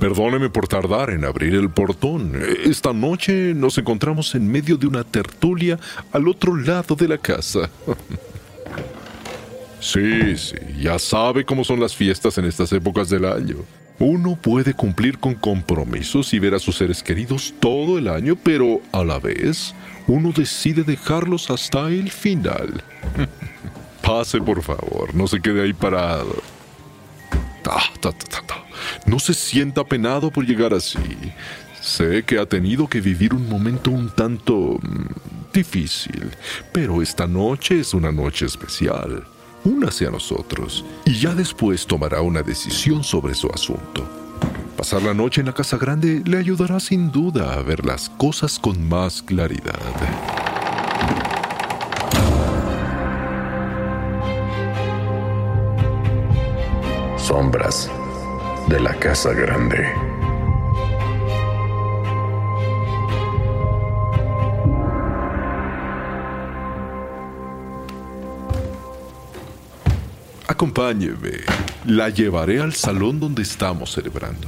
Perdóneme por tardar en abrir el portón. Esta noche nos encontramos en medio de una tertulia al otro lado de la casa. Sí, sí, ya sabe cómo son las fiestas en estas épocas del año. Uno puede cumplir con compromisos y ver a sus seres queridos todo el año, pero a la vez uno decide dejarlos hasta el final. Pase, por favor, no se quede ahí parado. Ah, no se sienta penado por llegar así. Sé que ha tenido que vivir un momento un tanto mm, difícil, pero esta noche es una noche especial. Únase a nosotros y ya después tomará una decisión sobre su asunto. Pasar la noche en la casa grande le ayudará sin duda a ver las cosas con más claridad. Sombras de la Casa Grande. Acompáñeme. La llevaré al salón donde estamos celebrando.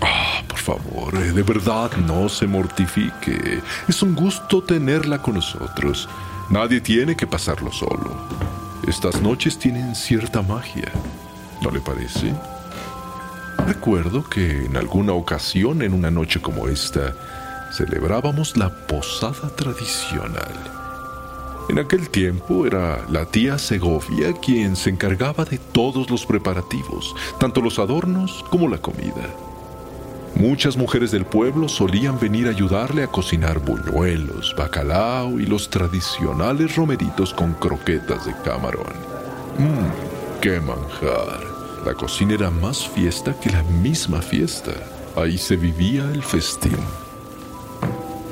Ah, por favor, eh, de verdad no se mortifique. Es un gusto tenerla con nosotros. Nadie tiene que pasarlo solo. Estas noches tienen cierta magia. ¿No le parece? Recuerdo que en alguna ocasión, en una noche como esta, celebrábamos la posada tradicional. En aquel tiempo era la tía Segovia quien se encargaba de todos los preparativos, tanto los adornos como la comida. Muchas mujeres del pueblo solían venir a ayudarle a cocinar buñuelos, bacalao y los tradicionales romeritos con croquetas de camarón. ¡Mmm! ¡Qué manjar! La cocina era más fiesta que la misma fiesta. Ahí se vivía el festín.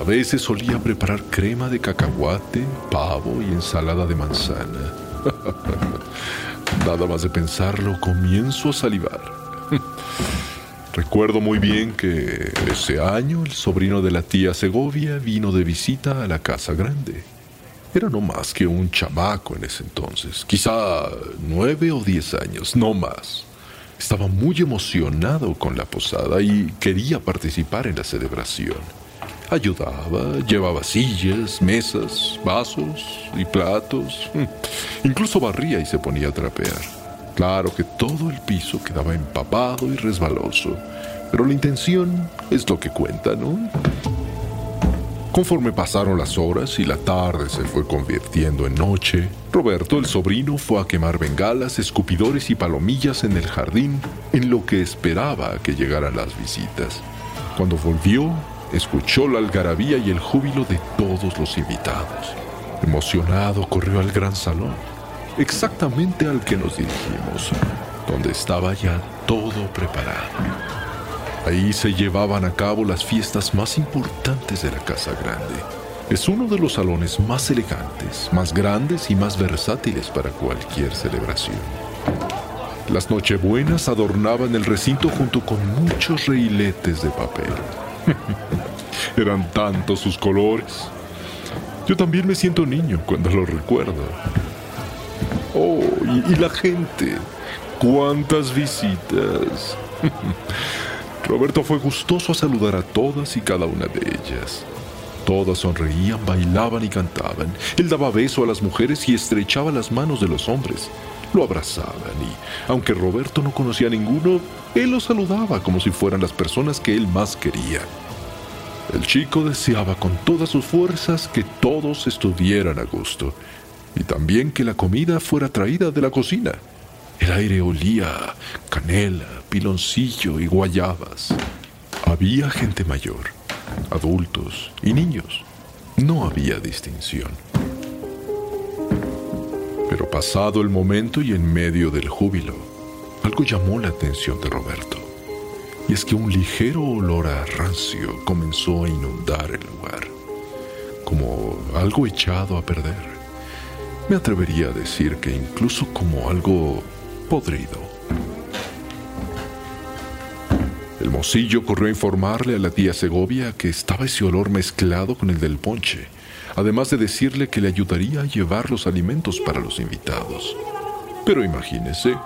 A veces solía preparar crema de cacahuate, pavo y ensalada de manzana. Nada más de pensarlo, comienzo a salivar. Recuerdo muy bien que ese año el sobrino de la tía Segovia vino de visita a la casa grande. Era no más que un chamaco en ese entonces, quizá nueve o diez años, no más. Estaba muy emocionado con la posada y quería participar en la celebración. Ayudaba, llevaba sillas, mesas, vasos y platos. Incluso barría y se ponía a trapear. Claro que todo el piso quedaba empapado y resbaloso, pero la intención es lo que cuenta, ¿no? Conforme pasaron las horas y la tarde se fue convirtiendo en noche, Roberto el sobrino fue a quemar bengalas, escupidores y palomillas en el jardín en lo que esperaba que llegaran las visitas. Cuando volvió, escuchó la algarabía y el júbilo de todos los invitados. Emocionado corrió al gran salón exactamente al que nos dirigimos, donde estaba ya todo preparado. Ahí se llevaban a cabo las fiestas más importantes de la Casa Grande. Es uno de los salones más elegantes, más grandes y más versátiles para cualquier celebración. Las Nochebuenas adornaban el recinto junto con muchos reiletes de papel. Eran tantos sus colores. Yo también me siento niño cuando lo recuerdo. Oh, y, la gente. ¿Cuántas visitas? Roberto fue gustoso a saludar a todas y cada una de ellas. Todas sonreían, bailaban y cantaban. Él daba beso a las mujeres y estrechaba las manos de los hombres. Lo abrazaban y, aunque Roberto no conocía a ninguno, él los saludaba como si fueran las personas que él más quería. El chico deseaba con todas sus fuerzas que todos estuvieran a gusto y también que la comida fuera traída de la cocina. El aire olía canela, piloncillo y guayabas. Había gente mayor, adultos y niños. No había distinción. Pero pasado el momento y en medio del júbilo, algo llamó la atención de Roberto. Y es que un ligero olor a rancio comenzó a inundar el lugar, como algo echado a perder. Me atrevería a decir que incluso como algo podrido. El mocillo corrió a informarle a la tía Segovia que estaba ese olor mezclado con el del ponche además de decirle que le ayudaría a llevar los alimentos para los invitados. Pero imagínese,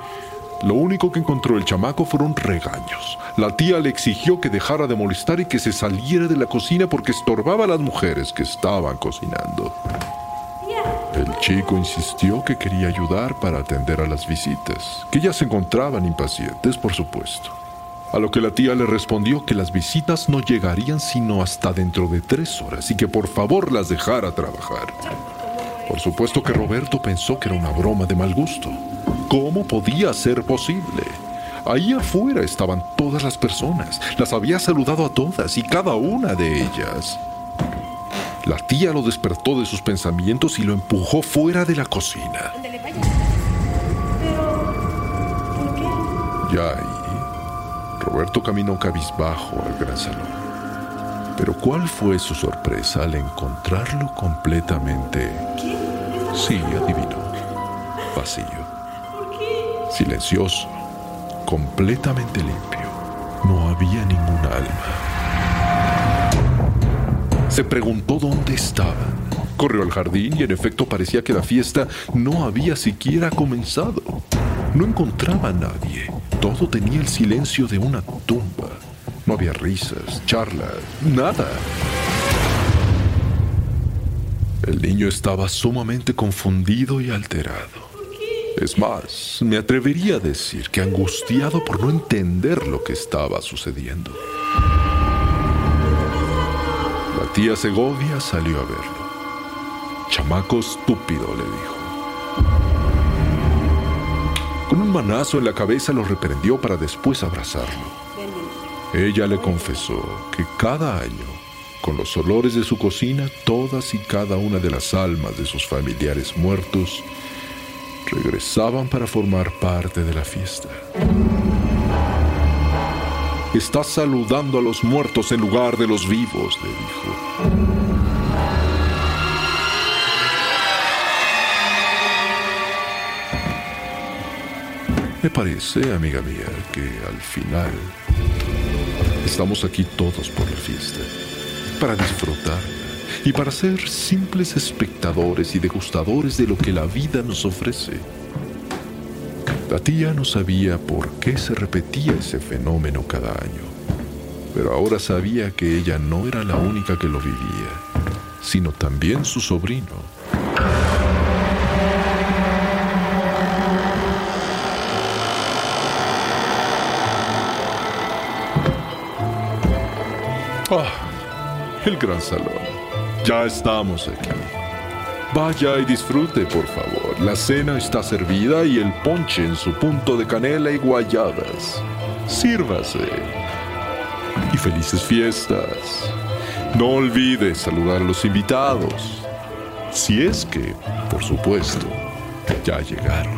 lo único que encontró el chamaco fueron regaños. La tía le exigió que dejara de molestar y que se saliera de la cocina porque estorbaba a las mujeres que estaban cocinando. El chico insistió que quería ayudar para atender a las visitas, que ya se encontraban impacientes, por supuesto. A lo que la tía le respondió que las visitas no llegarían sino hasta dentro de tres horas y que por favor las dejara trabajar. Por supuesto que Roberto pensó que era una broma de mal gusto. ¿Cómo podía ser posible? Ahí afuera estaban todas las personas. Las había saludado a todas y cada una de ellas. La tía lo despertó de sus pensamientos y lo empujó fuera de la cocina. Ya ahí Roberto caminó cabizbajo al gran salón. Pero ¿cuál fue su sorpresa al encontrarlo completamente... Sí, adivinó. Vacío. Silencioso. Completamente limpio. No había ningún alma. Se preguntó dónde estaban. Corrió al jardín y en efecto parecía que la fiesta no había siquiera comenzado. No encontraba a nadie. Todo tenía el silencio de una tumba. No había risas, charlas, nada. El niño estaba sumamente confundido y alterado. Es más, me atrevería a decir que angustiado por no entender lo que estaba sucediendo. La tía Segovia salió a verlo. Chamaco estúpido, le dijo. Con un manazo en la cabeza lo reprendió para después abrazarlo. Ella le confesó que cada año, con los olores de su cocina, todas y cada una de las almas de sus familiares muertos regresaban para formar parte de la fiesta. Estás saludando a los muertos en lugar de los vivos, le dijo. Me parece, amiga mía, que al final estamos aquí todos por la fiesta, para disfrutarla y para ser simples espectadores y degustadores de lo que la vida nos ofrece. La tía no sabía por qué se repetía ese fenómeno cada año, pero ahora sabía que ella no era la única que lo vivía, sino también su sobrino. Ah, el gran salón. Ya estamos aquí. Vaya y disfrute, por favor. La cena está servida y el ponche en su punto de canela y guayadas. Sírvase. Y felices fiestas. No olvide saludar a los invitados. Si es que, por supuesto, ya llegaron.